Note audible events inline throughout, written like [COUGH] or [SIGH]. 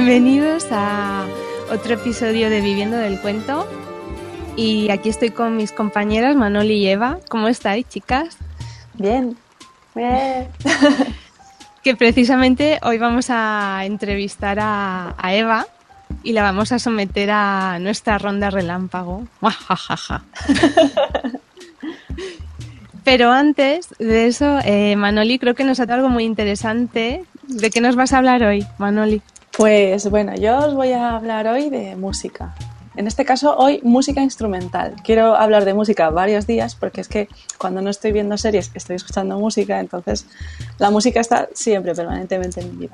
Bienvenidos a otro episodio de Viviendo del Cuento. Y aquí estoy con mis compañeras Manoli y Eva. ¿Cómo estáis, chicas? Bien. Bien. [LAUGHS] que precisamente hoy vamos a entrevistar a, Eva y la vamos a someter a nuestra ronda relámpago. [LAUGHS] Pero antes de eso, eh, Manoli creo que nos ha dado algo muy interesante. ¿De qué nos vas a hablar hoy, Manoli? Pues bueno, yo os voy a hablar hoy de música. En este caso, hoy música instrumental. Quiero hablar de música varios días porque es que cuando no estoy viendo series estoy escuchando música, entonces la música está siempre, permanentemente en mi vida.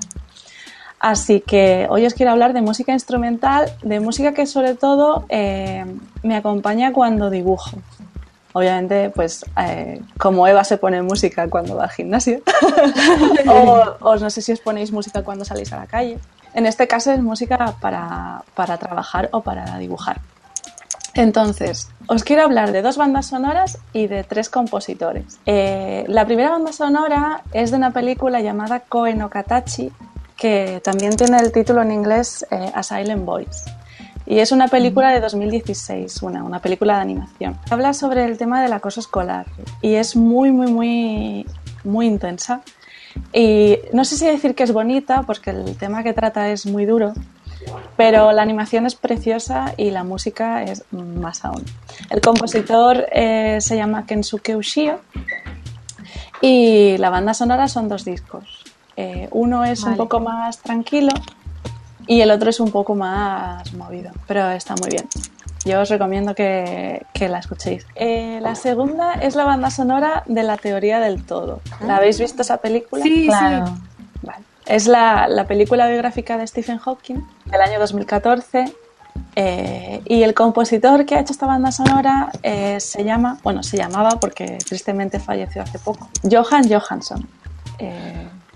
Así que hoy os quiero hablar de música instrumental, de música que sobre todo eh, me acompaña cuando dibujo. Obviamente, pues eh, como Eva se pone música cuando va al gimnasio, [LAUGHS] o, no sé si os ponéis música cuando salís a la calle. En este caso es música para, trabajar o para dibujar. Entonces, os quiero hablar de dos bandas sonoras y de tres compositores. Eh, la primera banda sonora es de una película llamada Koe que también tiene el título en inglés eh, A Silent Voice. Y es una película de 2016, una, una película de animación. Habla sobre el tema del acoso escolar y es muy, muy, muy, muy intensa. Y no sé si decir que es bonita, porque el tema que trata es muy duro, pero la animación es preciosa y la música es más aún. El compositor eh, se llama Kensuke Ushio y la banda sonora son dos discos. Eh, uno es un poco más tranquilo y el otro es un poco más movido, pero está muy bien. Yo os recomiendo que, la escuchéis. Eh, la segunda es la banda sonora de La Teoría del Todo. ¿La habéis visto esa película? Sí, claro. Es la, película biográfica de Stephen Hawking del año 2014 eh, y el compositor que ha hecho esta banda sonora eh, se llama, bueno, se llamaba porque tristemente falleció hace poco, Johan Johansson.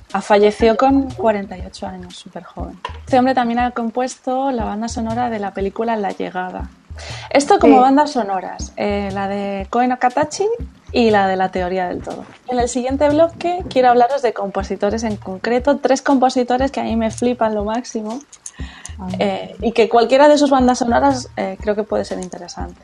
Falleció con 48 años, súper joven. Este hombre también ha compuesto la banda sonora de la película La Llegada. Esto como bandas sonoras, eh, la de Koen Akatachi y la de la teoría del todo. En el siguiente bloque quiero hablaros de compositores en concreto, tres compositores que a mí me flipan lo máximo eh, y que cualquiera de sus bandas sonoras eh, creo que puede ser interesante.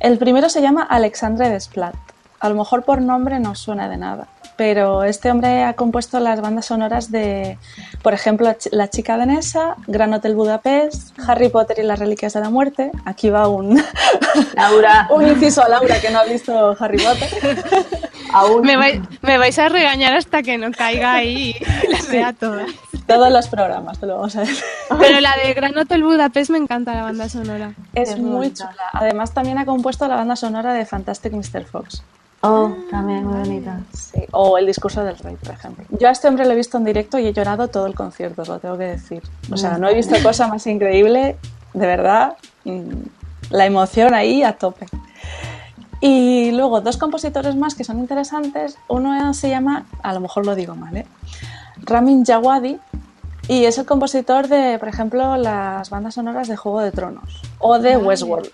El primero se llama Alexandre Desplat. A lo mejor por nombre no suena de nada, pero este hombre ha compuesto las bandas sonoras de, por ejemplo, La chica danesa, Gran Hotel Budapest, Harry Potter y las reliquias de la muerte. Aquí va un, [LAUGHS] Laura. [LAUGHS] un inciso a Laura que no ha visto Harry Potter. [LAUGHS] Aún. Me, vais, a regañar hasta que no caiga ahí y las vea todas. Todos los programas, te lo vamos a decir. Pero la de Gran Hotel Budapest me encanta la banda sonora. Es, muy chula. Además también ha compuesto la banda sonora de Fantastic Mr. Fox. Oh, también muy bonita. Sí. O el discurso del rey, por ejemplo. Yo a este hombre lo he visto en directo y he llorado todo el concierto, lo tengo que decir. O sea, no he visto cosa más increíble, de verdad. Mm, la emoción ahí a tope. Y luego dos compositores más que son interesantes. Uno se llama, a lo mejor lo digo mal, ¿eh? Ramin Djawadi y es el compositor de, por ejemplo, las bandas sonoras de Juego de Tronos o de Westworld.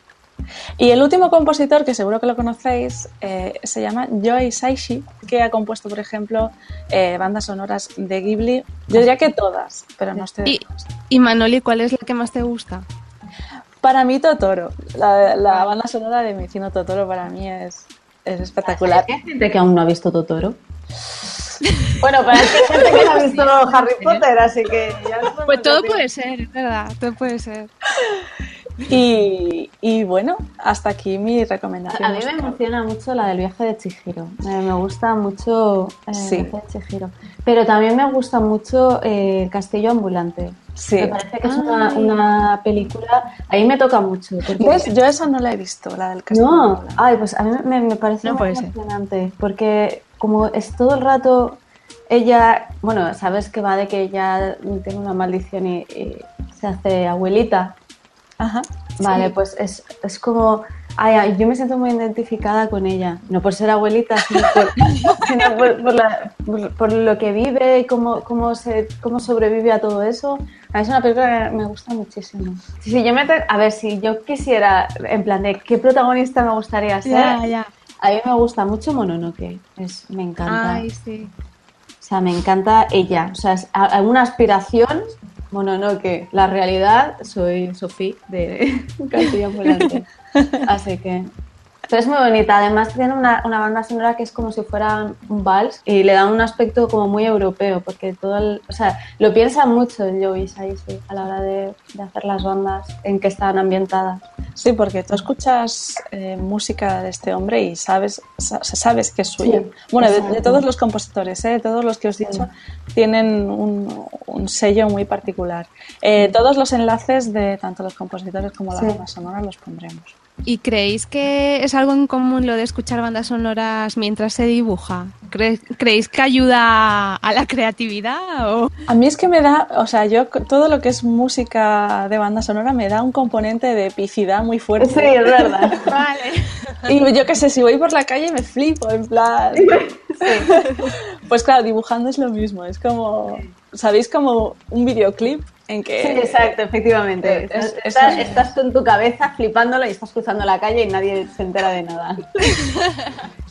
Y el último compositor, que seguro que lo conocéis, eh, se llama Joy Saishi, que ha compuesto, por ejemplo, eh, bandas sonoras de Ghibli. Yo diría que todas, pero no estoy... ¿Y, y Manoli, cuál es la que más te gusta? Para mí Totoro, la, banda sonora de mi vecino Totoro para mí es, es espectacular. ¿Hay gente que aún no ha visto Totoro? Bueno, para hay gente que no ha visto [LAUGHS] Harry Potter, así que... pues todo puede ser, es verdad, todo puede ser. Y, bueno, hasta aquí mi recomendación. A mí me emociona mucho la del viaje de Chihiro. me gusta mucho eh, el viaje de Chihiro. Pero también me gusta mucho eh, El castillo ambulante. Sí. Me parece que es una, película. Ahí me toca mucho. Yo esa no la he visto, la del castillo. No, ay, pues a mí me, parece muy emocionante. Porque como es todo el rato ella, bueno, sabes que va de que ella tiene una maldición y se hace abuelita. Ajá. Vale, pues es, es como. Ay, yo me siento muy identificada con ella. No por ser abuelita, sino por, [LAUGHS] por, lo que vive y cómo, cómo, se, cómo sobrevive a todo eso. Es una película que me gusta muchísimo. Si, yo me a ver, si yo quisiera, en plan de qué protagonista me gustaría ser, ya, a mí me gusta mucho Mononoke. Es, me encanta. Ay, sí. O sea, me encanta ella. O sea, es una aspiración Bueno, no, que la realidad soy Sofía de [LAUGHS] Castilla Volante. [LAUGHS] Así que pero es muy bonita, además tiene una, una, banda sonora que es como si fuera un vals y le da un aspecto como muy europeo, porque todo el, o sea, lo piensa mucho el sí, a la hora de, de, hacer las bandas en que están ambientadas. Sí, porque tú escuchas eh, música de este hombre y sabes, sabes que es suya. bueno, de, todos los compositores, ¿eh? todos los que os he dicho, tienen un, un, sello muy particular. Eh, todos los enlaces de tanto los compositores como la banda sonora los pondremos. ¿Y creéis que es algo en común lo de escuchar bandas sonoras mientras se dibuja? ¿Creéis que ayuda a la creatividad? O? A mí es que me da, o sea, yo todo lo que es música de banda sonora me da un componente de epicidad muy fuerte. Sí, es verdad. vale. [LAUGHS] Y yo qué sé, si voy por la calle me flipo, en plan. Sí. Pues claro, dibujando es lo mismo, es como, ¿sabéis? Como un videoclip en que... Sí, exacto, efectivamente. estás, tú en tu cabeza flipándola y estás cruzando la calle y nadie se entera de nada.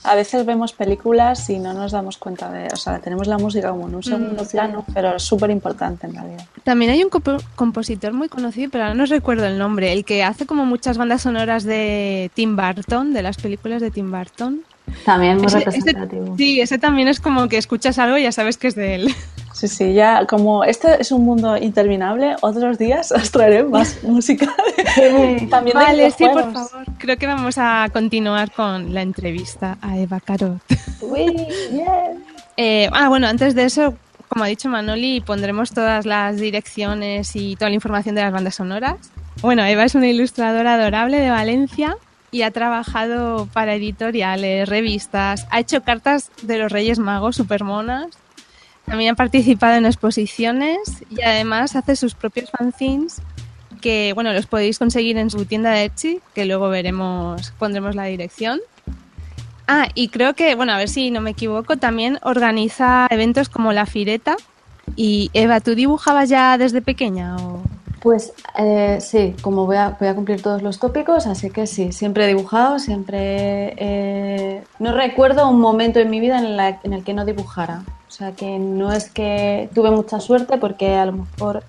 A veces vemos películas y no nos damos cuenta de... O sea, tenemos la música como en un segundo mm, plano, pero es súper importante en realidad. También hay un compositor muy conocido, pero ahora no recuerdo el nombre, el que hace como muchas bandas sonoras de Tim Burton, de las películas de Tim Burton. También muy representativo. sí, ese también es como que escuchas algo y ya sabes que es de él. [LAUGHS] Sí, sí, ya como este es un mundo interminable, otros días os traeré más [LAUGHS] música. [LAUGHS] también vale, sí, por favor. Creo que vamos a continuar con la entrevista a Eva Carot. [LAUGHS] eh, ah, bueno, antes de eso, como ha dicho Manoli, pondremos todas las direcciones y toda la información de las bandas sonoras. Bueno, Eva es una ilustradora adorable de Valencia y ha trabajado para editoriales, revistas, ha hecho cartas de los Reyes Magos super monas, también ha participado en exposiciones y además hace sus propios fanzines que, bueno, los podéis conseguir en su tienda de Etsy, que luego veremos, pondremos la dirección. Ah, y creo que, bueno, a ver si no me equivoco, también organiza eventos como La Fireta. Y Eva, ¿tú dibujabas ya desde pequeña? O... Pues eh, sí, como voy a, voy a, cumplir todos los tópicos, así que sí, siempre he dibujado, siempre... Eh, no recuerdo un momento en mi vida en, la, en, el que no dibujara. O sea que no es que tuve mucha suerte porque a lo mejor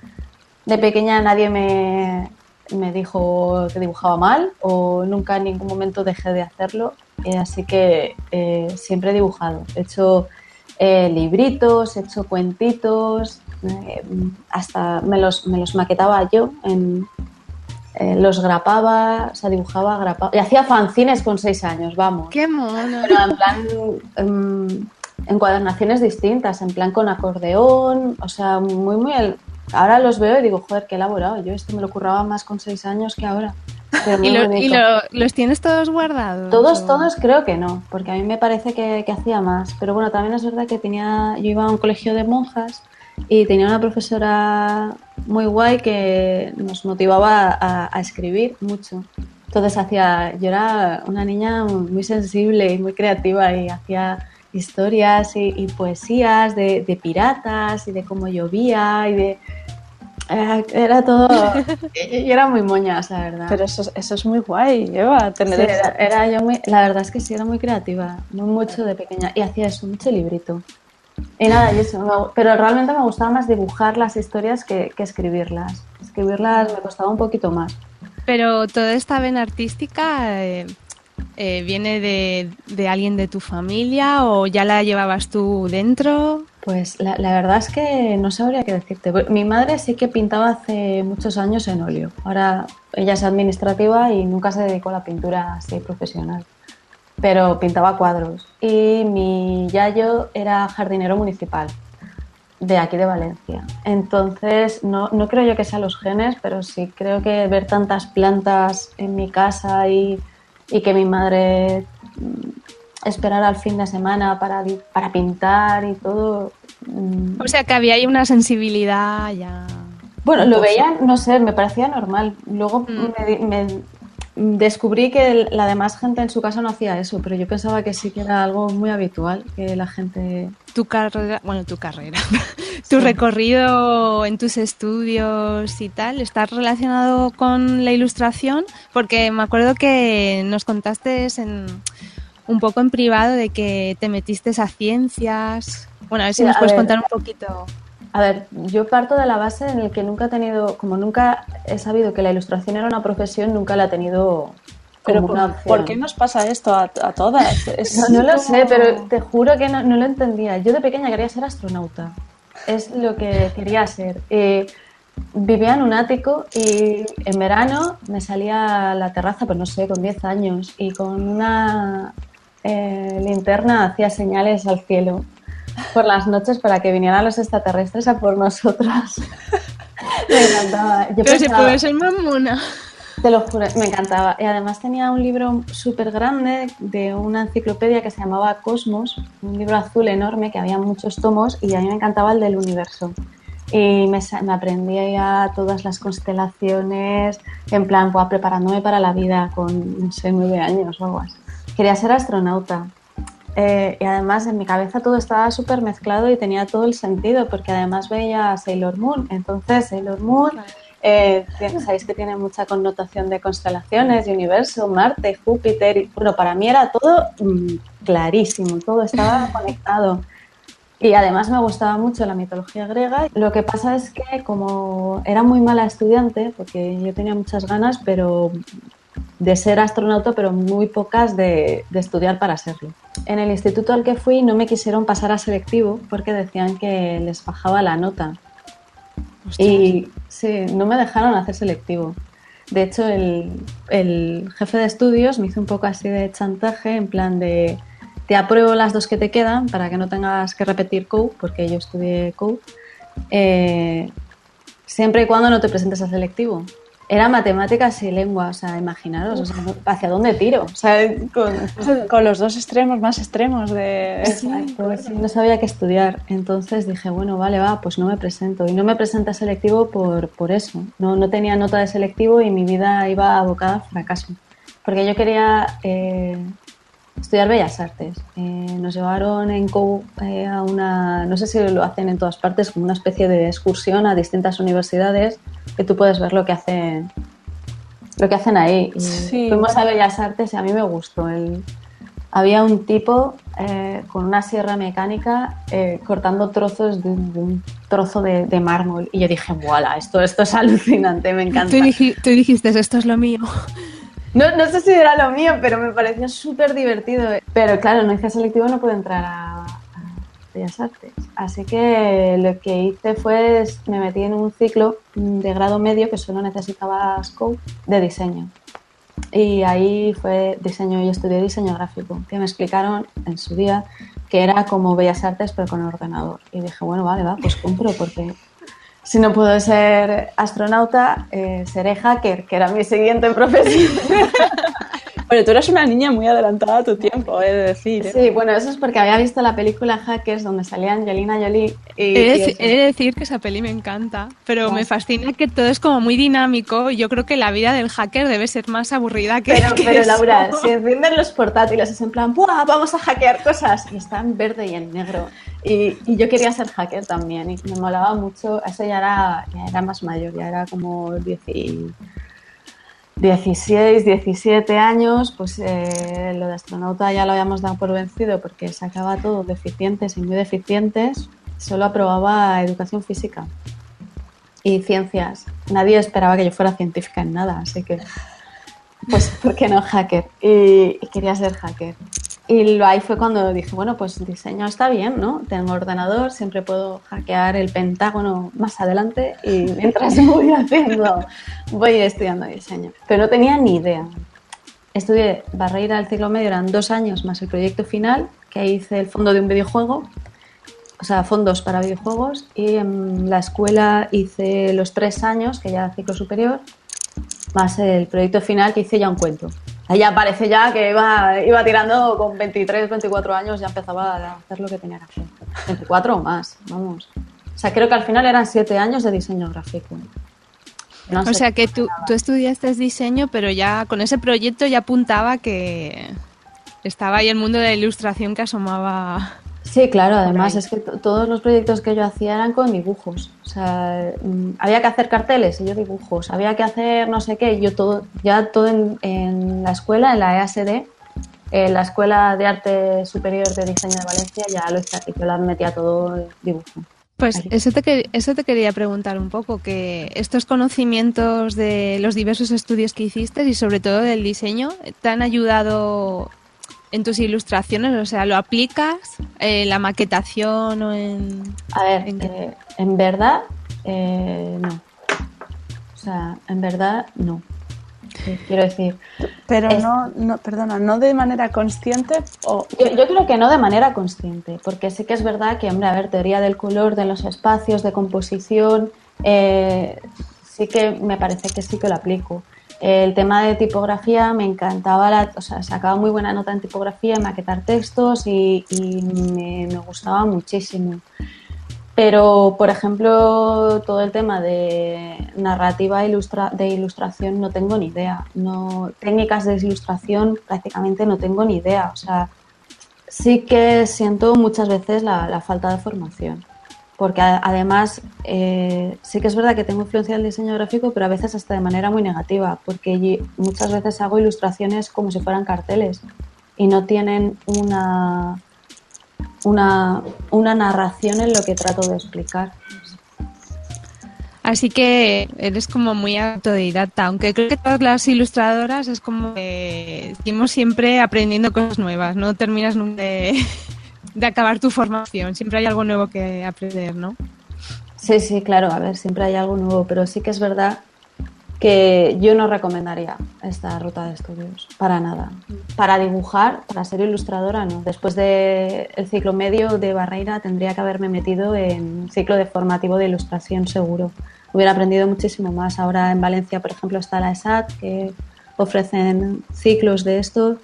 de pequeña nadie me, me dijo que dibujaba mal o nunca en ningún momento dejé de hacerlo. Eh, así que siempre he dibujado. He hecho libritos, he hecho cuentitos, eh, hasta me los, me los maquetaba yo, en, eh, los grapaba, o sea, dibujaba, grapaba. Y hacía fanzines con seis años, vamos. ¡Qué mono! Pero en plan, en, encuadernaciones distintas, en plan con acordeón, o sea, muy, muy... Ahora los veo y digo, joder, qué elaborado. Yo esto me lo curraba más con seis años que ahora. [LAUGHS] ¿Y, los tienes todos guardados? Todos, todos creo que no, porque a mí me parece que, que, hacía más. Pero bueno, también es verdad que tenía, yo iba a un colegio de monjas y tenía una profesora muy guay que nos motivaba a, escribir mucho. Entonces hacía, yo era una niña muy sensible y muy creativa y hacía historias y, poesías de, piratas y de cómo llovía y de... Era, todo... [LAUGHS] y era muy moña, la verdad. Pero eso, eso es muy guay, Eva, tener... era, yo muy, la verdad es que sí, era muy creativa, muy mucho de pequeña. Y hacía eso, mucho librito. Y nada, y eso, pero realmente me gustaba más dibujar las historias que, escribirlas. Escribirlas me costaba un poquito más. Pero toda esta vena artística eh, eh, viene de, alguien de tu familia o ya la llevabas tú dentro? Pues la, verdad es que no sabría qué decirte. Mi madre sí que pintaba hace muchos años en óleo. Ahora ella es administrativa y nunca se dedicó a la pintura así profesional pero pintaba cuadros. Y mi yayo era jardinero municipal de aquí de Valencia. Entonces, no, no creo yo que sean los genes, pero sí creo que ver tantas plantas en mi casa y, y que mi madre mm, esperara al fin de semana para, para pintar y todo. Mm. O sea, que había ahí una sensibilidad ya. Bueno, lo veía, no sé, me parecía normal. Luego mm. me, descubrí que la demás gente en su casa no hacía eso, pero yo pensaba que sí que era algo muy habitual, que la gente... Tu carrera, bueno, tu carrera, [LAUGHS] tu recorrido en tus estudios y tal, ¿está relacionado con la ilustración? Porque me acuerdo que nos contaste en, un poco en privado de que te metiste a ciencias. Bueno, a ver si nos puedes contar un poquito. A ver, yo parto de la base en el que nunca he tenido, como nunca he sabido que la ilustración era una profesión, nunca la he tenido pero por, qué nos pasa esto a, todas? [LAUGHS] no, lo sé, pero te juro que no, lo entendía. Yo de pequeña quería ser astronauta. Es lo que quería ser. Eh, vivía en un ático y en verano me salía a la terraza, pues no sé, con 10 años, y con una eh, linterna hacía señales al cielo por las noches para que vinieran los extraterrestres a por nosotras. [LAUGHS] me encantaba. Yo Pero si puede ser mamona. Te lo juro, me encantaba. Y además tenía un libro súper grande de una enciclopedia que se llamaba Cosmos, un libro azul enorme que había muchos tomos y a mí me encantaba el del universo. Y me, me aprendía ya todas las constelaciones, en plan, pues, preparándome para la vida con, no sé, nueve años o algo así. Quería ser astronauta. Eh, y además en mi cabeza todo estaba súper mezclado y tenía todo el sentido, porque además veía Sailor Moon. Entonces, Sailor Moon eh, sabéis que tiene mucha connotación de constelaciones, universo, Marte, Júpiter. Y, bueno, para mí era todo mm, clarísimo, todo estaba [LAUGHS] conectado. Y además me gustaba mucho la mitología griega. Lo que pasa es que como era muy mala estudiante, porque yo tenía muchas ganas, pero de ser astronauta, pero muy pocas de, de, estudiar para serlo. En el instituto al que fui no me quisieron pasar a selectivo porque decían que les bajaba la nota. Y sí, no me dejaron hacer selectivo. De hecho, el, el, jefe de estudios me hizo un poco así de chantaje, en plan de te apruebo las dos que te quedan para que no tengas que repetir code, porque yo estudié code, eh, siempre y cuando no te presentes a selectivo. Era matemáticas y lengua, o sea, imaginaros, o sea, ¿hacia dónde tiro? O sea, con, los dos extremos más extremos de... no sabía qué estudiar, entonces dije, bueno, vale, va, pues no me presento. Y no me presenté a selectivo por, por eso, no, no tenía nota de selectivo y mi vida iba abocada a fracaso. Porque yo quería eh, estudiar Bellas Artes. Eh, nos llevaron en COU eh, a una, no sé si lo hacen en todas partes, como una especie de excursión a distintas universidades que tú puedes ver lo que hacen lo que hacen ahí. Fuimos a Bellas Artes y a mí me gustó. El, había un tipo eh, con una sierra mecánica cortando trozos de, un trozo de, mármol y yo dije, voilà, esto, esto es alucinante, me encanta. tú dijiste, esto es lo mío. No, no sé si era lo mío, pero me pareció súper divertido. Pero claro, no hice selectivo, no puedo entrar a, Bellas Artes. Así que lo que hice fue, me metí en un ciclo de grado medio que solo necesitaba scope de diseño. Y ahí fue diseño, y estudié diseño gráfico, que me explicaron en su día que era como Bellas Artes pero con ordenador. Y dije, bueno, vale, va, pues compro porque si no puedo ser astronauta, eh, seré hacker, que era mi siguiente [LAUGHS] profesión. Bueno, tú eras una niña muy adelantada a tu tiempo, he de decir. ¿eh? Sí, bueno, eso es porque había visto la película Hackers donde salía Angelina Jolie. Y, he, de, decir que esa peli me encanta, pero me fascina que todo es como muy dinámico. Yo creo que la vida del hacker debe ser más aburrida que. Pero, pero Laura, si encienden los portátiles, es en plan, ¡buah! Vamos a hackear cosas. Y está en verde y en negro. Y, y, yo quería ser hacker también y me molaba mucho. Eso ya era, ya era más mayor, ya era como 10 16, 17 años, pues eh, lo de astronauta ya lo habíamos dado por vencido porque sacaba todo deficientes y muy deficientes. Solo aprobaba educación física y ciencias. Nadie esperaba que yo fuera científica en nada, así que, pues, ¿por qué no hacker? y quería ser hacker. Y ahí fue cuando dije, bueno, pues diseño está bien, ¿no? Tengo ordenador, siempre puedo hackear el Pentágono más adelante y mientras [LAUGHS] voy haciendo, voy estudiando diseño. Pero no tenía ni idea. Estudié Barreira del ciclo medio, eran dos años más el proyecto final, que hice el fondo de un videojuego, o sea, fondos para videojuegos, y en la escuela hice los tres años, que ya ciclo superior, más el proyecto final que hice ya un cuento. Ella parece ya que iba, iba tirando con 23, 24 años, ya empezaba a hacer lo que tenía que hacer. 24 o más, vamos. O sea, creo que al final eran 7 años de diseño gráfico. o sea, que tú, tú estudiaste diseño, pero ya con ese proyecto ya apuntaba que estaba ahí el mundo de la ilustración que asomaba Sí, claro, además es que todos los proyectos que yo hacía eran con dibujos. O sea, mm, había que hacer carteles y yo dibujos, había que hacer no sé qué, yo todo, ya todo en, la escuela, en la EASD, en la Escuela de Arte Superior de Diseño de Valencia, ya lo hice, yo la metía todo dibujo. Pues eso te, eso te quería preguntar un poco, que estos conocimientos de los diversos estudios que hiciste y sobre todo del diseño, ¿te han ayudado en tus ilustraciones? O sea, ¿lo aplicas en la maquetación o en...? A ver, en, eh, verdad, eh, no. O sea, en verdad, no quiero decir. Pero no, no, perdona, no de manera consciente o... Yo, creo que no de manera consciente, porque sí que es verdad que, hombre, a ver, teoría del color, de los espacios, de composición, eh, sí que me parece que sí que lo aplico. El tema de tipografía me encantaba, la, o sea, sacaba muy buena nota en tipografía, en maquetar textos y, me, gustaba muchísimo. Pero, por ejemplo, todo el tema de narrativa de ilustración no tengo ni idea. No, técnicas de ilustración prácticamente no tengo ni idea. O sea, sí que siento muchas veces la, falta de formación. Porque además eh, sí que es verdad que tengo influencia del diseño gráfico, pero a veces hasta de manera muy negativa, porque muchas veces hago ilustraciones como si fueran carteles y no tienen una, una, una narración en lo que trato de explicar. Así que eres como muy autodidacta, aunque creo que todas las ilustradoras es como que seguimos siempre aprendiendo cosas nuevas, no terminas nunca de, de, acabar tu formación, siempre hay algo nuevo que aprender, ¿no? Sí, sí, claro, a ver, siempre hay algo nuevo, pero sí que es verdad que yo no recomendaría esta ruta de estudios, para nada. Para dibujar, para ser ilustradora, no. Después del ciclo medio de Barreira tendría que haberme metido en ciclo de formativo de ilustración seguro. Hubiera aprendido muchísimo más. Ahora en Valencia, por ejemplo, está la ESAT, que ofrecen ciclos de esto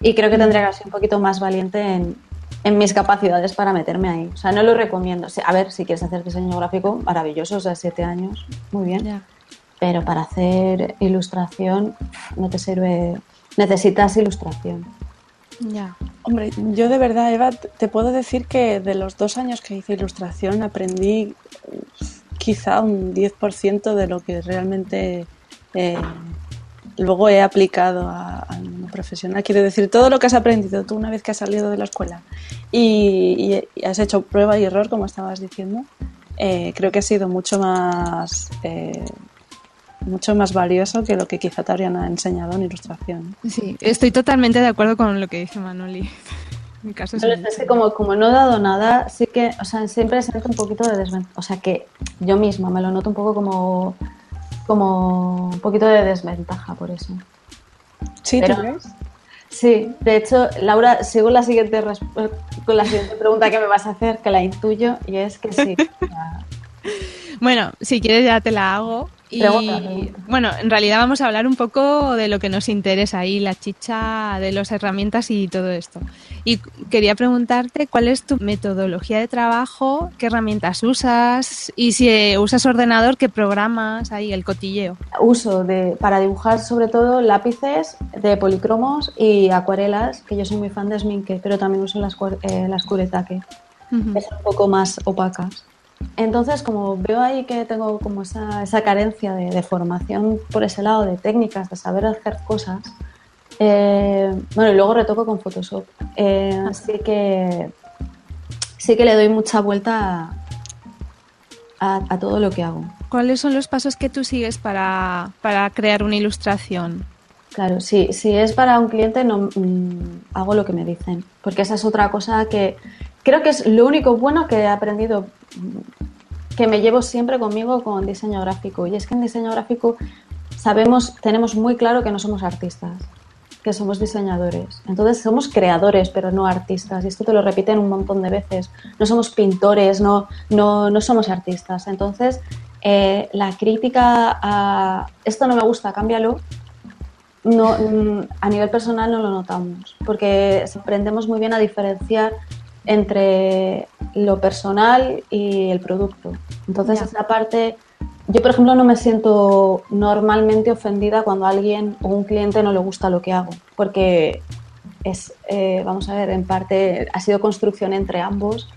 y creo que tendría que ser un poquito más valiente en, en mis capacidades para meterme ahí. O sea, no lo recomiendo. A ver, si quieres hacer diseño gráfico, maravilloso, o sea, siete años, muy bien pero para hacer ilustración no te sirve, necesitas ilustración. Ya. Hombre, yo de verdad, Eva, te puedo decir que de los dos años que hice ilustración aprendí quizá un 10% de lo que realmente eh, luego he aplicado a, mundo profesional. Quiero decir, todo lo que has aprendido tú una vez que has salido de la escuela y, has hecho prueba y error, como estabas diciendo, eh, creo que ha sido mucho más eh, mucho más valioso que lo que quizá te habrían enseñado en ilustración. Sí, estoy totalmente de acuerdo con lo que dice Manoli. [LAUGHS] Mi caso es, que como, como no he dado nada, sí que, o sea, siempre se nota un poquito de desventaja. O sea, que yo misma me lo noto un poco como, como un poquito de desventaja por eso. ¿Sí, ¿tú crees? Sí, de hecho, Laura, sigo la siguiente con la siguiente pregunta que me vas a hacer, que la intuyo, y es que sí. [LAUGHS] bueno, si quieres ya te la hago. Y bueno, en realidad vamos a hablar un poco de lo que nos interesa ahí, la chicha de las herramientas y todo esto. Y quería preguntarte cuál es tu metodología de trabajo, qué herramientas usas y si usas ordenador, qué programas ahí, el cotilleo. Uso de, para dibujar sobre todo lápices de policromos y acuarelas, que yo soy muy fan de Sminke, pero también uso las, eh, las Kuretake, que son un poco más opacas. Entonces, como veo ahí que tengo como esa, esa carencia de, formación por ese lado, de técnicas, de saber hacer cosas, eh, bueno, y luego retoco con Photoshop. Eh, así que sí que le doy mucha vuelta a, todo lo que hago. ¿Cuáles son los pasos que tú sigues para, crear una ilustración? Claro, sí, si es para un cliente no mm, hago lo que me dicen, porque esa es otra cosa que creo que es lo único bueno que he aprendido que me llevo siempre conmigo con diseño gráfico. Y es que en diseño gráfico sabemos, tenemos muy claro que no somos artistas, que somos diseñadores. Entonces somos creadores, pero no artistas. Y esto te lo repiten un montón de veces. No somos pintores, no, no, no somos artistas. Entonces, eh, la crítica a esto no me gusta, cámbialo. No, mm, a nivel personal no lo notamos, porque aprendemos muy bien a diferenciar entre lo personal y el producto. Entonces, esa parte, yo por ejemplo no me siento normalmente ofendida cuando a alguien o un cliente no le gusta lo que hago, porque es, eh, vamos a ver, en parte ha sido construcción entre ambos.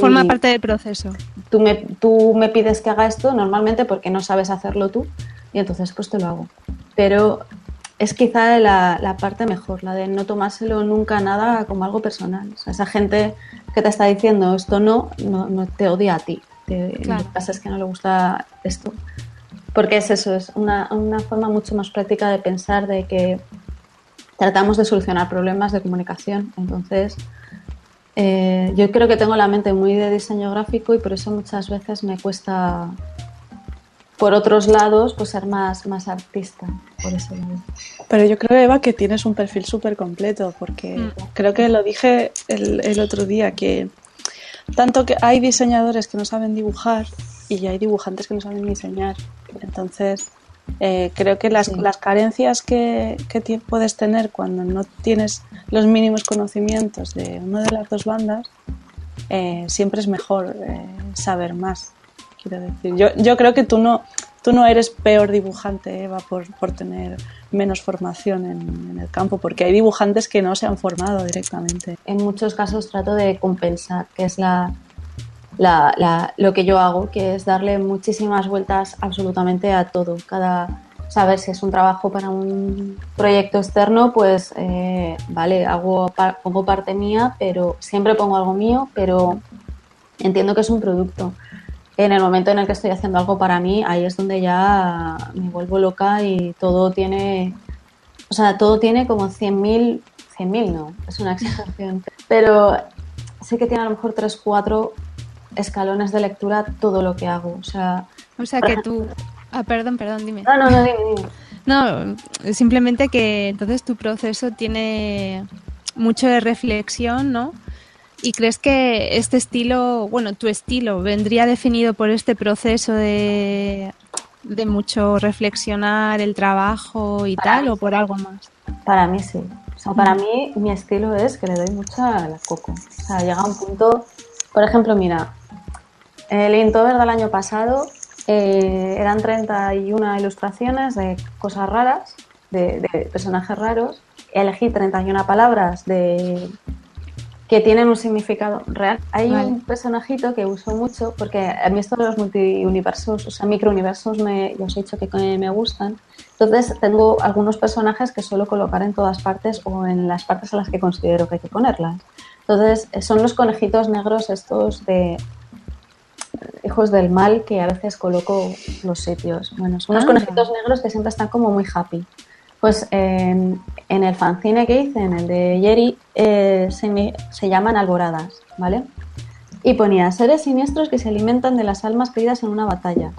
Forma parte del proceso. Tú me, tú me pides que haga esto normalmente porque no sabes hacerlo tú y entonces pues te lo hago. Pero es quizá la, parte mejor, la de no tomárselo nunca nada como algo personal. esa gente que te está diciendo esto no, no, te odia a ti. lo que pasa es que no le gusta esto. Porque es eso, es una, una forma mucho más práctica de pensar de que tratamos de solucionar problemas de comunicación. Entonces, eh, yo creo que tengo la mente muy de diseño gráfico y por eso muchas veces me cuesta, por otros lados, pues ser más, más artista. Por eso Pero yo creo, Eva, que tienes un perfil súper completo, porque mm. creo que lo dije el, el otro día, que tanto que hay diseñadores que no saben dibujar y hay dibujantes que no saben diseñar. Entonces, eh, creo que las, las carencias que, que, puedes tener cuando no tienes los mínimos conocimientos de una de las dos bandas, eh, siempre es mejor eh, saber más. Quiero decir, yo, yo creo que tú no, tú no eres peor dibujante, Eva, por, por tener menos formación en, en, el campo, porque hay dibujantes que no se han formado directamente. En muchos casos trato de compensar, que es la, la, lo que yo hago, que es darle muchísimas vueltas absolutamente a todo. Cada, saber si es un trabajo para un proyecto externo, pues eh, vale, hago, pongo parte mía, pero siempre pongo algo mío, pero entiendo que es un producto. En el momento en el que estoy haciendo algo para mí, ahí es donde ya me vuelvo loca y todo tiene, o sea, todo tiene como 100.000, 100.000 no, es una [LAUGHS] exageración, pero sé que tiene a lo mejor 3, 4 escalones de lectura todo lo que hago. O sea, o sea que tú... Ah, perdón, perdón, dime. No, no, no, dime, dime. No, simplemente que entonces tu proceso tiene mucho de reflexión, ¿no? ¿Y crees que este estilo, bueno, tu estilo vendría definido por este proceso de, de mucho reflexionar el trabajo y tal, o por algo más? Para mí sí. O sea, para mí mi estilo es que le doy mucha la coco. O sea, llega un punto, por ejemplo, mira, el Inktober del año pasado eh, eran 31 ilustraciones de cosas raras, de, personajes raros. Elegí 31 palabras de que tienen un significado real. Hay un personajito que uso mucho porque a mí esto de los multiuniversos, o sea, microuniversos, me, ya os he dicho que me gustan. Entonces tengo algunos personajes que suelo colocar en todas partes o en las partes a las que considero que hay que ponerlas. Entonces son los conejitos negros estos de hijos del mal que a veces coloco los sitios. Bueno, son unos ah. conejitos negros que siempre están como muy happy. Pues en, el fanzine que hice, en el de Jerry, eh, se, se, llaman alboradas, ¿vale? Y ponía seres siniestros que se alimentan de las almas perdidas en una batalla.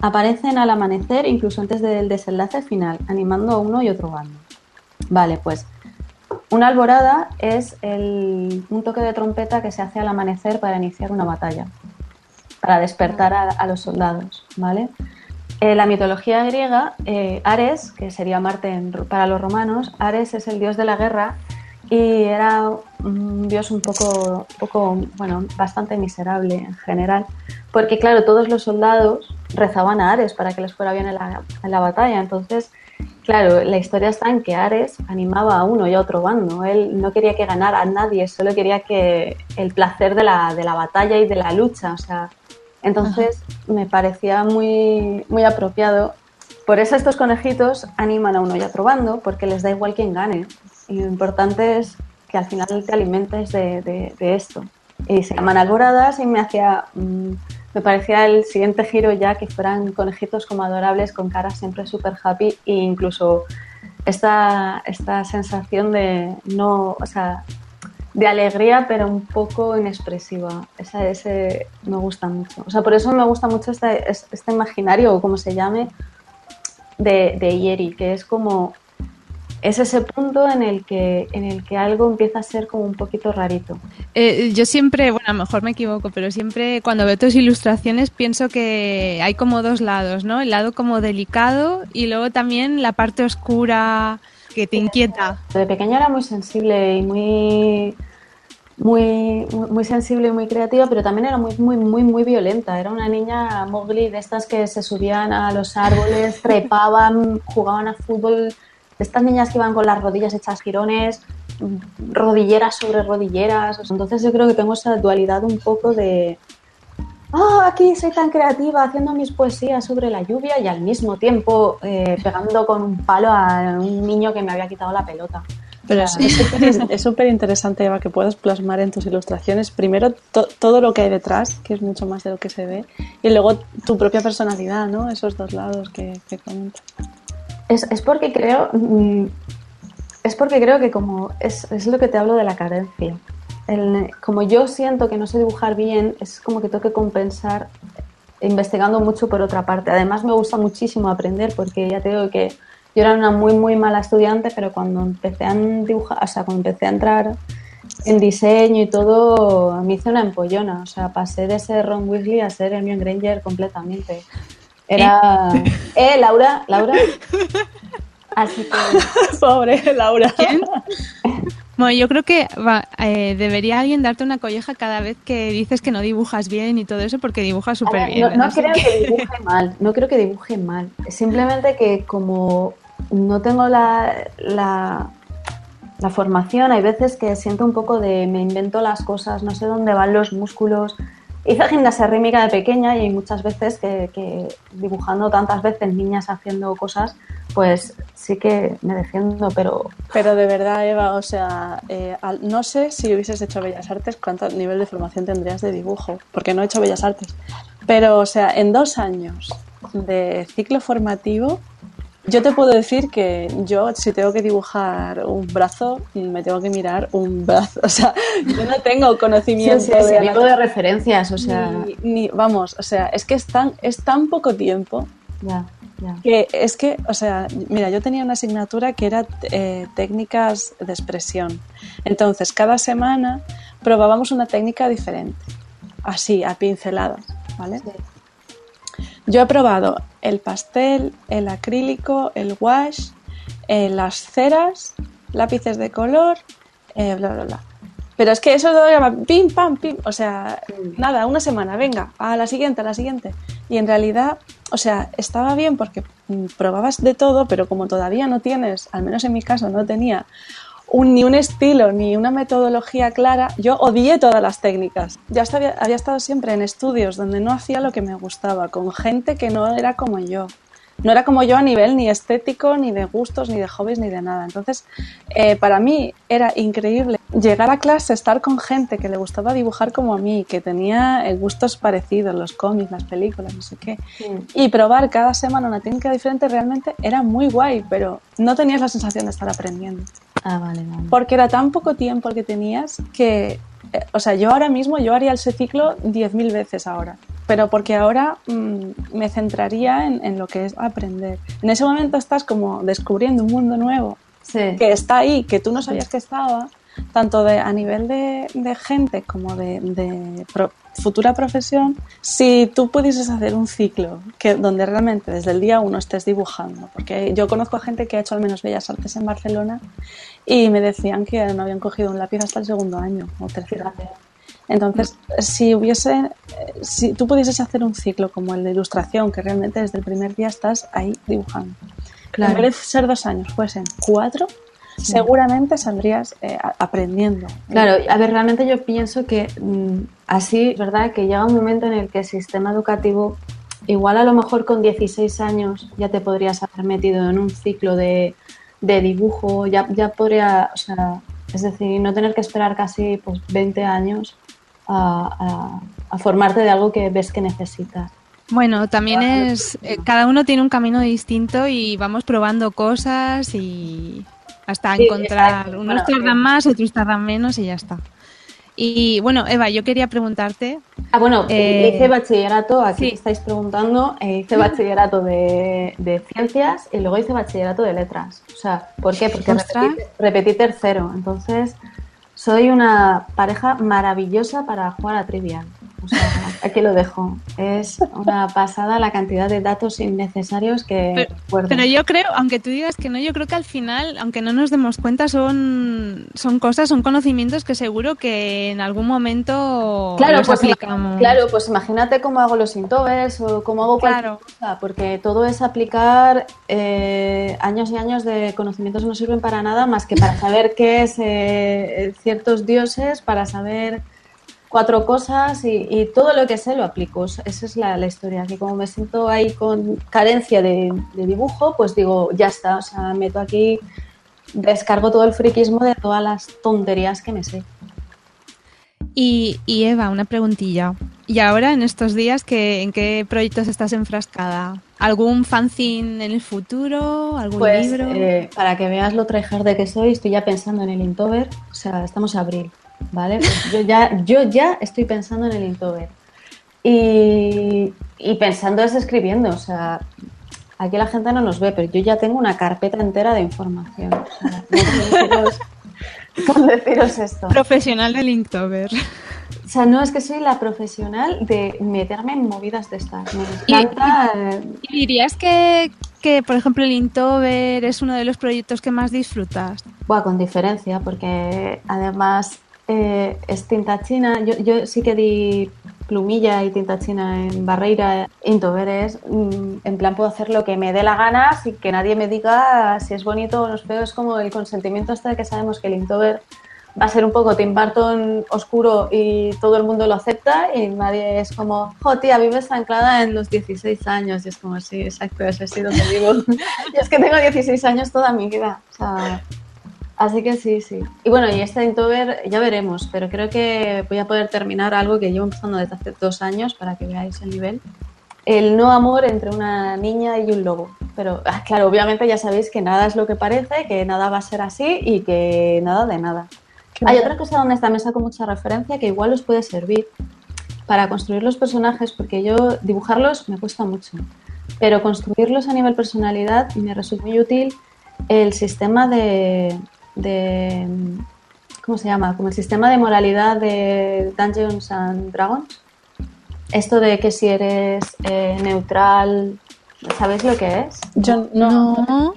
Aparecen al amanecer, incluso antes del desenlace final, animando a uno y otro bando. Vale, pues una alborada es el, un toque de trompeta que se hace al amanecer para iniciar una batalla para despertar a, los soldados, ¿vale? En la mitología griega, eh, Ares, que sería Marte para los romanos, Ares es el dios de la guerra y era un dios un poco, poco, bueno, bastante miserable en general, porque claro, todos los soldados rezaban a Ares para que les fuera bien en la, en la batalla, entonces Claro, la historia está en que Ares animaba a uno y a otro bando. Él no quería que ganara a nadie, solo quería que el placer de la, de la batalla y de la lucha. O sea, entonces me parecía muy, muy apropiado. Por eso estos conejitos animan a uno y a otro bando, porque les da igual quién gane. Y lo importante es que al final te alimentes de, esto. Y se llaman alboradas y me hacía... Mm, me parecía el siguiente giro ya que fueran conejitos como adorables con caras siempre súper happy e incluso esta, esta sensación de no, o sea, de alegría, pero un poco inexpresiva. Esa, ese me gusta mucho. O sea, por eso me gusta mucho este, este imaginario, o como se llame, de, de Yeri, que es como es ese punto en el que en el que algo empieza a ser como un poquito rarito. Eh, yo siempre, bueno, a lo mejor me equivoco, pero siempre cuando veo tus ilustraciones pienso que hay como dos lados, ¿no? El lado como delicado y luego también la parte oscura que te inquieta? De pequeña era muy sensible y muy muy, muy sensible y muy creativa, pero también era muy, muy, muy, muy violenta. Era una niña Mowgli de estas que se subían a los árboles, trepaban, jugaban a fútbol, de estas niñas que iban con las rodillas hechas girones, rodilleras sobre rodilleras. Entonces yo creo que tengo esa dualidad un poco de, oh, aquí soy tan creativa haciendo mis poesías sobre la lluvia y al mismo tiempo eh, pegando con un palo a un niño que me había quitado la pelota. Pero es súper [LAUGHS] interesante, Eva, que puedas plasmar en tus ilustraciones primero todo lo que hay detrás, que es mucho más de lo que se ve, y luego tu propia personalidad, ¿no? Esos dos lados que, que comentas. Es, es, porque creo, mm, es porque creo que como es, es lo que te hablo de la carencia. El, como yo siento que no sé dibujar bien, es como que tengo que compensar investigando mucho por otra parte. Además me gusta muchísimo aprender porque ya te digo que yo era una muy muy mala estudiante, pero cuando empecé a dibujar, o sea, cuando empecé a entrar en diseño y todo, me hice una empollona. O sea, pasé de ser Ron Weasley a ser Hermione Granger completamente. Era... ¿Eh, Laura? ¿Laura? [LAUGHS] Así que... Pobre Laura. ¿Quién? [LAUGHS] Bueno, yo creo que eh, debería alguien darte una colleja cada vez que dices que no dibujas bien y todo eso, porque dibujas súper bien. No, creo que [LAUGHS] dibuje mal, no creo que dibuje mal. Simplemente que como no tengo la, la, la, formación, hay veces que siento un poco de me invento las cosas, no sé dónde van los músculos. Hice gimnasia rítmica de pequeña y hay muchas veces que, dibujando tantas veces niñas haciendo cosas, pues sí que me defiendo, pero... Pero de verdad, Eva, o sea, eh, no sé si hubieses hecho Bellas Artes, cuánto nivel de formación tendrías de dibujo, porque no he hecho Bellas Artes. Pero, o sea, en dos años de ciclo formativo, yo te puedo decir que yo, si tengo que dibujar un brazo, me tengo que mirar un brazo. [LAUGHS] O sea, yo no tengo conocimiento sí, de, de referencias, o sea. Ni, vamos, o sea, es que es tan, es tan poco tiempo. Ya. Que es que, o sea, mira, yo tenía una asignatura que era eh, técnicas de expresión. Entonces, cada semana probábamos una técnica diferente, así, a pinceladas, ¿vale? Yo he probado el pastel, el acrílico, el wash, eh, las ceras, lápices de color, eh, bla, bla, bla. Pero es que eso lo llama pim, pam, pim. O sea, mm. nada, una semana, venga, a la siguiente, a la siguiente. Y en realidad, o sea, estaba bien porque mm, probabas de todo, pero como todavía no tienes, al menos en mi caso, no tenía un, ni un estilo ni una metodología clara, yo odié todas las técnicas. Ya había estado siempre en estudios donde no hacía lo que me gustaba, con gente que no era como yo no era como yo a nivel ni estético, ni de gustos, ni de hobbies, ni de nada. Entonces, eh, para mí era increíble llegar a clase, estar con gente que le gustaba dibujar como a mí, que tenía eh, gustos parecidos, los cómics, las películas, no sé qué, y probar cada semana una técnica diferente realmente era muy guay, pero no tenías la sensación de estar aprendiendo. Ah, vale, vale. Porque era tan poco tiempo el que tenías que, eh, o sea, yo ahora mismo, yo haría ese ciclo 10.000 veces ahora pero porque ahora mm, me centraría en, lo que es aprender. En ese momento estás como descubriendo un mundo nuevo que está ahí, que tú no sabías que estaba, tanto de, a nivel de, gente como de, futura profesión, si tú pudieses hacer un ciclo que, donde realmente desde el día uno estés dibujando, porque yo conozco a gente que ha hecho al menos Bellas Artes en Barcelona y me decían que no habían cogido un lápiz hasta el segundo año o tercer año. Entonces, si hubiese, si tú pudieses hacer un ciclo como el de ilustración, que realmente desde el primer día estás ahí dibujando, claro. en vez de ser dos años, fuesen cuatro, seguramente saldrías eh, aprendiendo. Claro, a ver, realmente yo pienso que mm, así, ¿verdad? Que llega un momento en el que el sistema educativo, igual a lo mejor con 16 años ya te podrías haber metido en un ciclo de, de dibujo, ya, ya podría, o sea, es decir, no tener que esperar casi pues, 20 años a, formarte de algo que ves que necesitas. Bueno, también es, eh, cada uno tiene un camino distinto y vamos probando cosas y hasta encontrar, unos tardan más, otros tardan menos y ya está. Y bueno, Eva, yo quería preguntarte. Ah, bueno, eh, hice bachillerato, aquí estáis preguntando, eh, hice bachillerato de, de, ciencias y luego hice bachillerato de letras. O sea, ¿por qué? Porque repetí, tercero. Entonces, soy una pareja maravillosa para jugar a Trivial. O sea, aquí lo dejo. Es una pasada la cantidad de datos innecesarios que pero, pero, yo creo, aunque tú digas que no, yo creo que al final, aunque no nos demos cuenta, son, son cosas, son conocimientos que seguro que en algún momento claro, los pues aplicamos. Claro, pues imagínate cómo hago los intovers o cómo hago cualquier cosa, porque todo es aplicar eh, años y años de conocimientos no sirven para nada más que para saber qué es eh, ciertos dioses, para saber cuatro cosas y, todo lo que sé lo aplico. Esa es la, historia. Que como me siento ahí con carencia de, dibujo, pues digo, ya está. O sea, meto aquí descargo todo el friquismo de todas las tonterías que me sé. Y, Eva, una preguntilla. ¿Y ahora, en estos días, en qué proyectos estás enfrascada? ¿Algún fanzine en el futuro? ¿Algún pues, libro? Eh, para que veas lo de que soy, estoy ya pensando en el Intover. O sea, estamos a abril, ¿vale? Pues yo, ya, yo ya estoy pensando en el Intover. Y, pensando es escribiendo. O sea, aquí la gente no nos ve, pero yo ya tengo una carpeta entera de información. O sea, no con deciros esto. Profesional del Inktober. O sea, no es que soy la profesional de meterme en movidas de estas. Me encanta. ¿Y, dirías que, que, por ejemplo, el Inktober es uno de los proyectos que más disfrutas? Buah, con diferencia, porque además eh, es tinta china. Yo, yo sí que di plumilla y tinta china en Barreira, Intoveres, mm, en plan puedo hacer lo que me dé la gana sin que nadie me diga si es bonito o no es feo. Es como el consentimiento hasta que sabemos que el Intover va a ser un poco Tim Burton oscuro y todo el mundo lo acepta y nadie es como, jo tía, vives anclada en los 16 años y es como, sí, exacto, eso es donde vivo. y es que tengo 16 años toda mi vida. O sea, Así que sí, sí. Y bueno, y este Inktober ya veremos, pero creo que voy a poder terminar algo que llevo empezando desde hace dos años para que veáis el nivel. El no amor entre una niña y un lobo. Pero ah, claro, obviamente ya sabéis que nada es lo que parece, que nada va a ser así y que nada de nada. Hay otra cosa donde esta mesa con mucha referencia que igual os puede servir para construir los personajes, porque yo dibujarlos me cuesta mucho, pero construirlos a nivel personalidad me resulta muy útil el sistema de, de ¿cómo se llama? Como el sistema de moralidad de Dungeons and Dragons. Esto de que si eres eh, neutral, ¿sabéis lo que es? Yo no.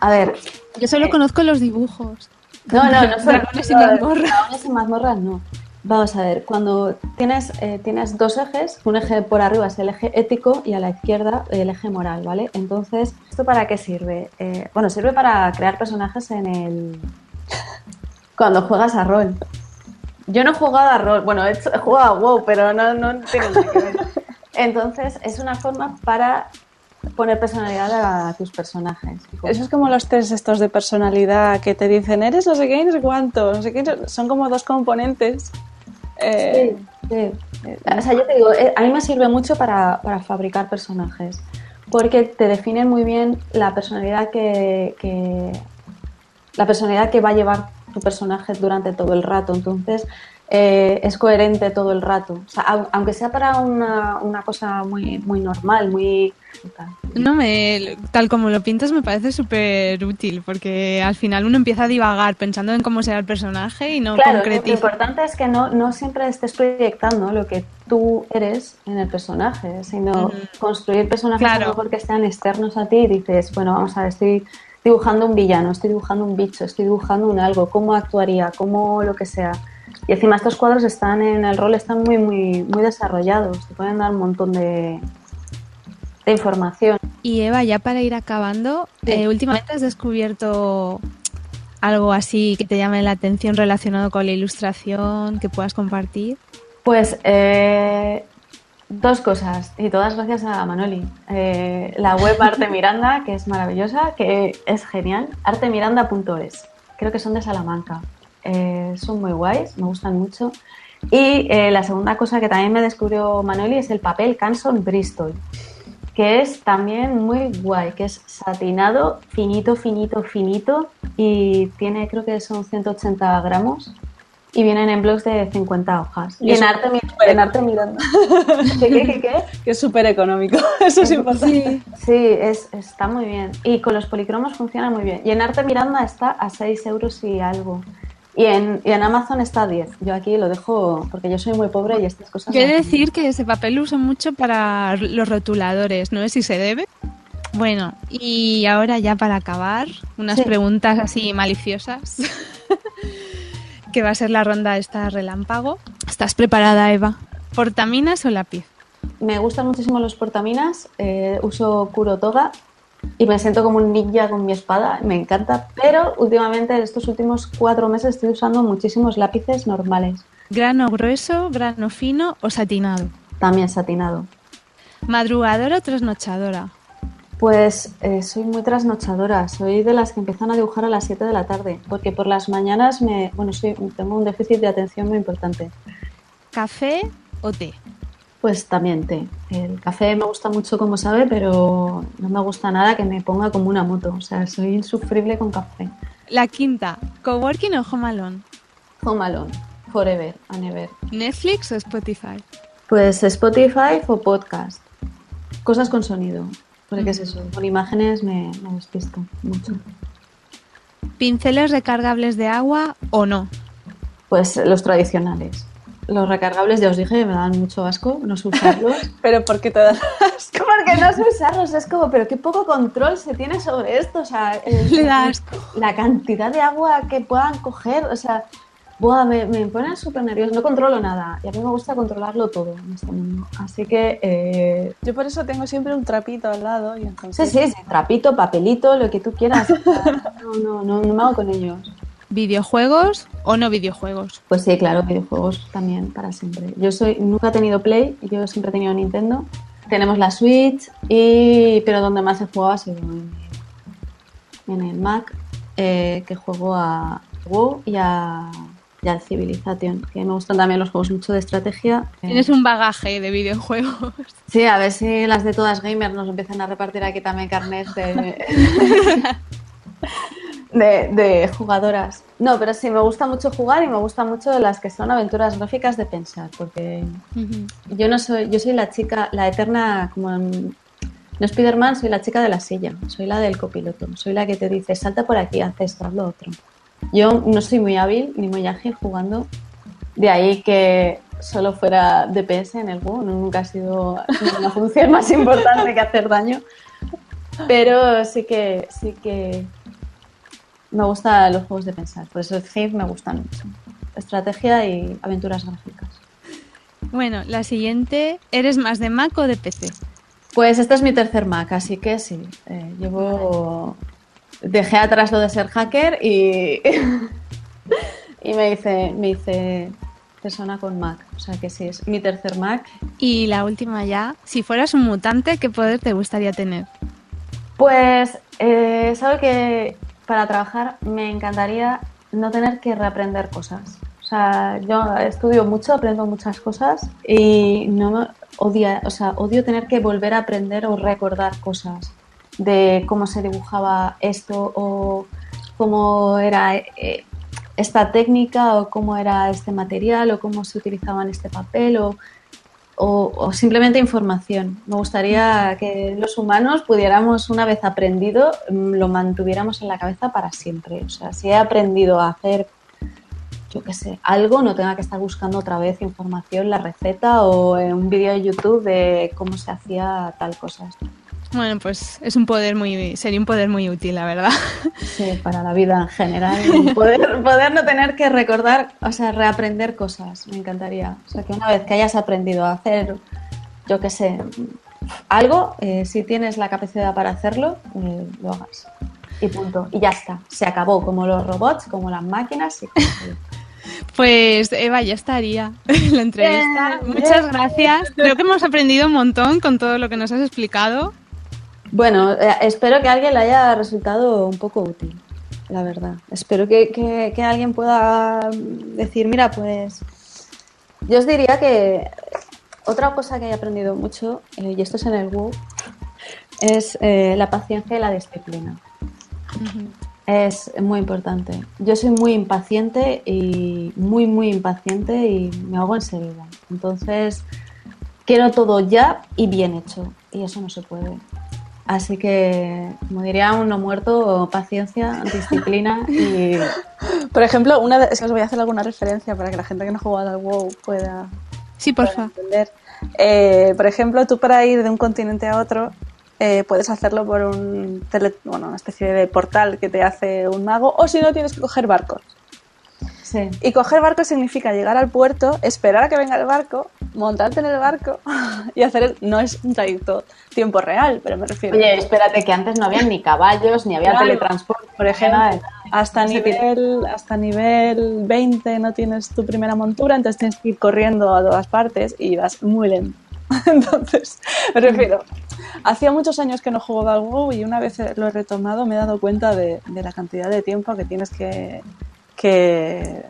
A ver. Yo solo eh, conozco los dibujos. No, no, no son dragones y mazmorras. Dragones y mazmorras no. Vamos a ver, cuando tienes, eh, tienes dos ejes, un eje por arriba es el eje ético y a la izquierda el eje moral, ¿vale? Entonces, ¿esto para qué sirve? Eh, bueno, sirve para crear personajes en el... [LAUGHS] cuando juegas a rol. Yo no he jugado a rol, bueno, he, jugado a WoW, pero no, no tengo nada que ver. Entonces, es una forma para poner personalidad a tus personajes. Eso es como los test estos de personalidad que te dicen, eres no sé qué, no sé cuánto, no sé qué, son como dos componentes eh, sí, O sea, yo te digo, eh, a mí me sirve mucho para, fabricar personajes, porque te definen muy bien la personalidad que, la personalidad que va a llevar tu personaje durante todo el rato. Entonces, eh, es coherente todo el rato. O sea, aunque sea para una, una cosa muy, muy normal, muy no me, tal como lo pintas me parece súper útil porque al final uno empieza a divagar pensando en cómo será el personaje y no claro, Lo importante es que no, no siempre estés proyectando lo que tú eres en el personaje, sino construir personajes a lo mejor que sean externos a ti y dices, bueno, vamos a ver, estoy dibujando un villano, estoy dibujando un bicho, estoy dibujando un algo, cómo actuaría, cómo lo que sea. Y encima estos cuadros están en el rol, están muy, muy, muy desarrollados, te pueden dar un montón de, de información. Y Eva, ya para ir acabando, eh, últimamente has descubierto algo así que te llame la atención relacionado con la ilustración que puedas compartir. Pues eh, dos cosas, y todas gracias a Manoli. Eh, la web Arte Miranda, que es maravillosa, que es genial, artemiranda.es. Creo que son de Salamanca. Son muy guays, me gustan mucho. Y la segunda cosa que también me descubrió Manoli es el papel Canson Bristol que es también muy guay, que es satinado, finito, finito, finito y tiene creo que son 180 gramos y vienen en blogs de 50 hojas. Y, en, arte, en arte mirando. [LAUGHS] ¿Qué, qué, qué, Que es súper económico, [LAUGHS] eso es importante. Sí, sí es, está muy bien. Y con los policromos funciona muy bien. Y en arte Miranda está a 6 euros y algo. Y en, y en, Amazon está a 10. Yo aquí lo dejo porque yo soy muy pobre y estas cosas. Quiero decir que ese papel lo uso mucho para los rotuladores, no sé si se debe. Bueno, y ahora ya para acabar, unas preguntas así maliciosas. [LAUGHS] que va a ser la ronda esta relámpago. ¿Estás preparada, Eva? ¿Portaminas o lápiz? Me gustan muchísimo los portaminas. Eh, uso Kuro Toga y me siento como un ninja con mi espada, me encanta, pero últimamente en estos últimos cuatro meses estoy usando muchísimos lápices normales. ¿Grano grueso, grano fino o satinado? También satinado. ¿Madrugadora o trasnochadora? Pues eh, soy muy trasnochadora, soy de las que empiezan a dibujar a las 7 de la tarde, porque por las mañanas me, bueno, soy, tengo un déficit de atención muy importante. ¿Café o té? Pues también té. El café me gusta mucho, como sabe, pero no me gusta nada que me ponga como una moto. O sea, soy insufrible con café. La quinta, ¿coworking o home alone? Home alone, forever and ever. ¿Netflix o Spotify? Pues Spotify o podcast. Cosas con sonido. Porque qué es eso, con imágenes me, me despisto mucho. ¿Pinceles recargables de agua o no? Pues los tradicionales. Los recargables, ya os dije, me dan mucho asco, no sé usarlos. [LAUGHS] pero ¿por qué te dan asco? [LAUGHS] Porque no sé usarlos, es como, pero qué poco control se tiene sobre esto, o sea, [LAUGHS] asco. la cantidad de agua que puedan coger, o sea, Buah, me, me ponen súper nervioso, no controlo nada y a mí me gusta controloarlo todo en este mundo. Así que... Eh... Yo por eso tengo siempre un trapito al lado. Y entonces... Sí, sí, sí, trapito, papelito, lo que tú quieras. no, no, no, no me hago con ellos. ¿Videojuegos o no videojuegos? Pues sí, claro, videojuegos también, para siempre. Yo soy, nunca he tenido Play, yo siempre he tenido Nintendo. Tenemos la Switch, y, pero donde más he jugado ha sido en, el Mac, eh, que juego a WoW y a y al Civilization, que me gustan también los juegos mucho de estrategia. Tienes un bagaje de videojuegos. [LAUGHS] Sí, a ver si las de todas gamers nos empiezan a repartir aquí también carnes de, [LAUGHS] de, jugadoras. No, pero sí, me gusta mucho jugar y me gusta mucho las que son aventuras gráficas de pensar, porque yo no soy, yo soy la chica, la eterna, como en, no Spider-Man, soy la chica de la silla, soy la del copiloto, soy la que te dice salta por aquí, haz esto, haz lo otro. Yo no soy muy hábil ni muy ágil jugando, de ahí que solo fuera DPS en el juego, nunca ha sido una función más importante que hacer daño, pero sí que sí que me gustan los juegos de pensar, por eso el me gustan mucho, estrategia y aventuras gráficas. Bueno, la siguiente, ¿eres más de Mac o de PC? Pues este es mi tercer Mac, así que sí, eh, llevo dejé atrás lo de ser hacker y, [LAUGHS] y me hice, me hice persona con Mac. O sea que sí, es mi tercer Mac. Y la última ya, si fueras un mutante, ¿qué poder te gustaría tener? Pues, eh, sabe que para trabajar me encantaría no tener que reaprender cosas. O sea, yo estudio mucho, aprendo muchas cosas y no me odia, o sea, odio tener que volver a aprender o recordar cosas de cómo se dibujaba esto o cómo era eh, esta técnica o cómo era este material o cómo se utilizaban este papel o, o, simplemente información. Me gustaría que los humanos pudiéramos, una vez aprendido, mm, lo mantuviéramos en la cabeza para siempre. O sea, si he aprendido a hacer, yo qué sé, algo, no tenga que estar buscando otra vez información, la receta o en un vídeo de YouTube de cómo se hacía tal cosa. Bueno, pues es un poder muy, sería un poder muy útil, la verdad. Sí, para la vida en general. Poder, poder no tener que recordar, o sea, reaprender cosas, me encantaría. O sea, que una vez que hayas aprendido a hacer, yo qué sé, algo, eh, si tienes la capacidad para hacerlo, eh, lo hagas. Y punto. Y ya está. Se acabó, como los robots, como las máquinas. Pues Eva, ya estaría [LAUGHS] la entrevista. Muchas gracias. Creo que hemos aprendido un montón con todo lo que nos has explicado. Bueno, eh, espero que a alguien le haya resultado un poco útil, la verdad. Espero que, alguien pueda decir, mira, pues yo os diría que otra cosa que he aprendido mucho, eh, y esto es en el WU, es eh, la paciencia y la disciplina. Es muy importante. Yo soy muy impaciente y muy, muy impaciente y me hago enseguida. Entonces, quiero todo ya y bien hecho. Y eso no se puede. Así que, como diría un no muerto, paciencia, [LAUGHS] disciplina y... Por ejemplo, una es que os voy a hacer alguna referencia para que la gente que no ha jugado al WoW pueda, sí, porfa. entender. Eh, por ejemplo, tú para ir de un continente a otro eh, puedes hacerlo por un bueno, una especie de portal que te hace un mago o si no tienes que coger barcos. Y coger barco significa llegar al puerto, esperar a que venga el barco, montarte en el barco [LAUGHS] y hacer el... No es un trayecto tiempo real, pero me refiero... Oye, espérate, que antes no había ni caballos, ni había teletransporte, por ejemplo. Hasta nivel, hasta nivel 20 no tienes tu primera montura, entonces tienes que ir corriendo a todas partes y vas muy lento. [LAUGHS] Entonces, me refiero Hacía muchos años que no juego al WoW y una vez lo he retomado me he dado cuenta de, la cantidad de tiempo que tienes que, que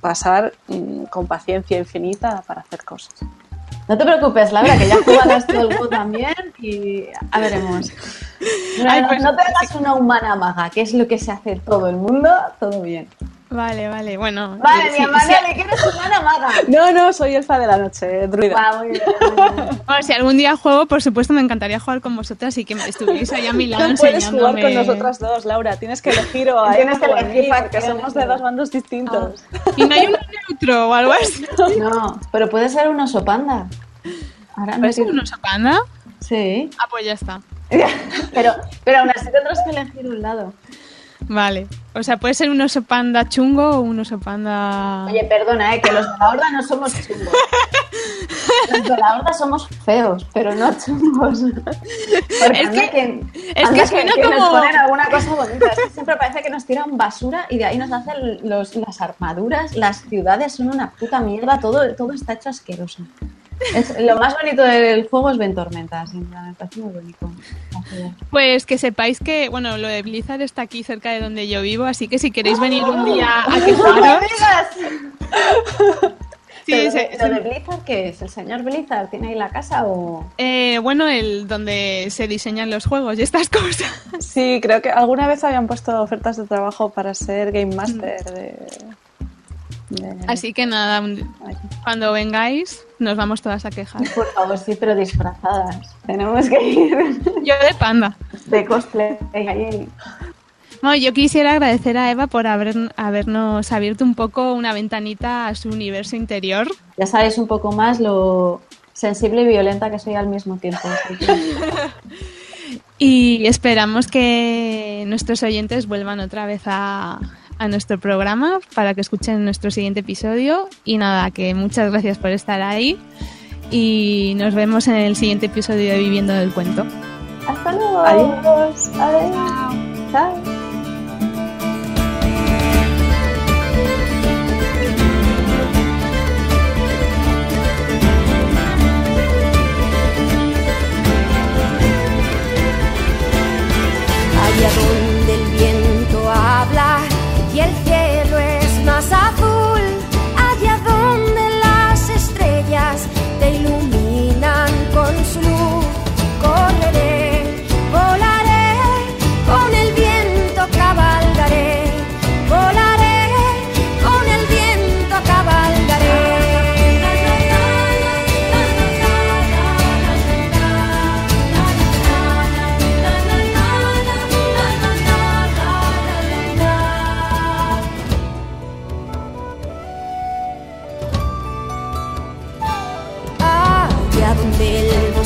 pasar mm, con paciencia infinita para hacer cosas. No te preocupes, Laura, que ya jugarás todo el WoW también y a veremos. No, pues no te hagas una humana maga, que es lo que se hace todo el mundo, todo bien. Vale, vale, bueno. Vale, mi amada, ¿le quieres una maga? No, no, soy elfa de la noche, druida. Ah, muy bien, Bueno, si algún día juego, por supuesto, me encantaría jugar con vosotras y que me estuvierais ahí a mi lado No puedes jugar con nosotras dos, Laura. Tienes que elegir o a Tienes que elegir porque somos de dos bandos distintos. Ah. ¿Y no hay un neutro o algo así? No, pero puede ser un oso panda. ¿Puede ser un oso panda? Sí. Ah, pues ya está. [LAUGHS] pero, pero aún así tendrás que elegir un lado. Vale. O sea, puede ser un oso panda chungo o un oso panda. Oye, perdona, ¿eh? que los de la horda no somos chungos. Los de la horda somos feos, pero no chungos. Porque es que, que, es que, suena que, como... nos ponen alguna cosa bonita. Es que siempre parece que nos tiran basura y de ahí nos hacen los, las armaduras. Las ciudades son una puta mierda. Todo, todo está hecho asqueroso. Es, lo más bonito del juego es Ventormenta, me parece muy bonito. Pues que sepáis que, bueno, lo de Blizzard está aquí cerca de donde yo vivo, así que si queréis venir un día a quejaros... Sí, ¿Lo de Blizzard qué es? ¿El señor Blizzard tiene ahí la casa o...? Eh, bueno, el donde se diseñan los juegos y estas [LAUGHS] cosas. Sí, creo que alguna vez habían puesto ofertas de trabajo para ser Game Master de... Así que nada, cuando vengáis nos vamos todas a quejar. Por favor, sí, pero disfrazadas. Tenemos que ir. [LAUGHS] Yo de panda. De cosplay. Bueno, yo quisiera agradecer a Eva por haber, habernos abierto un poco una ventanita a su universo interior. Ya sabéis un poco más lo sensible y violenta que soy al mismo tiempo. [LAUGHS] y esperamos que nuestros oyentes vuelvan otra vez a, a nuestro programa para que escuchen nuestro siguiente episodio. Y nada, que muchas gracias por estar ahí y nos vemos en el siguiente episodio de Viviendo del Cuento. Hasta luego. Adiós. Adiós. Chao.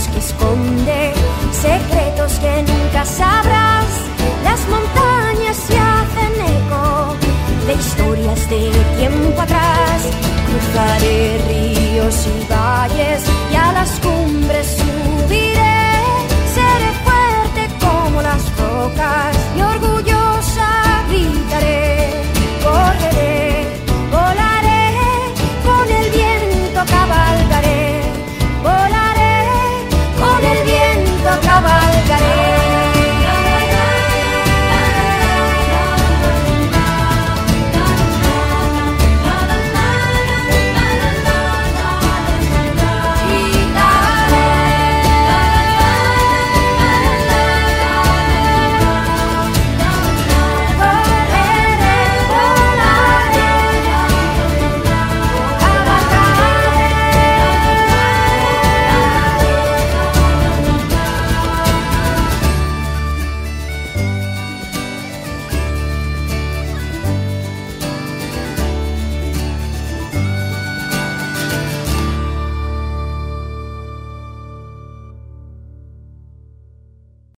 que esconde, secretos que nunca sabrás. Las montañas se hacen eco de historias de tiempo atrás. Cruzaré ríos y valles y a las cumbres subiré. Seré fuerte como las rocas y orgullosa gritaré, correré. everybody.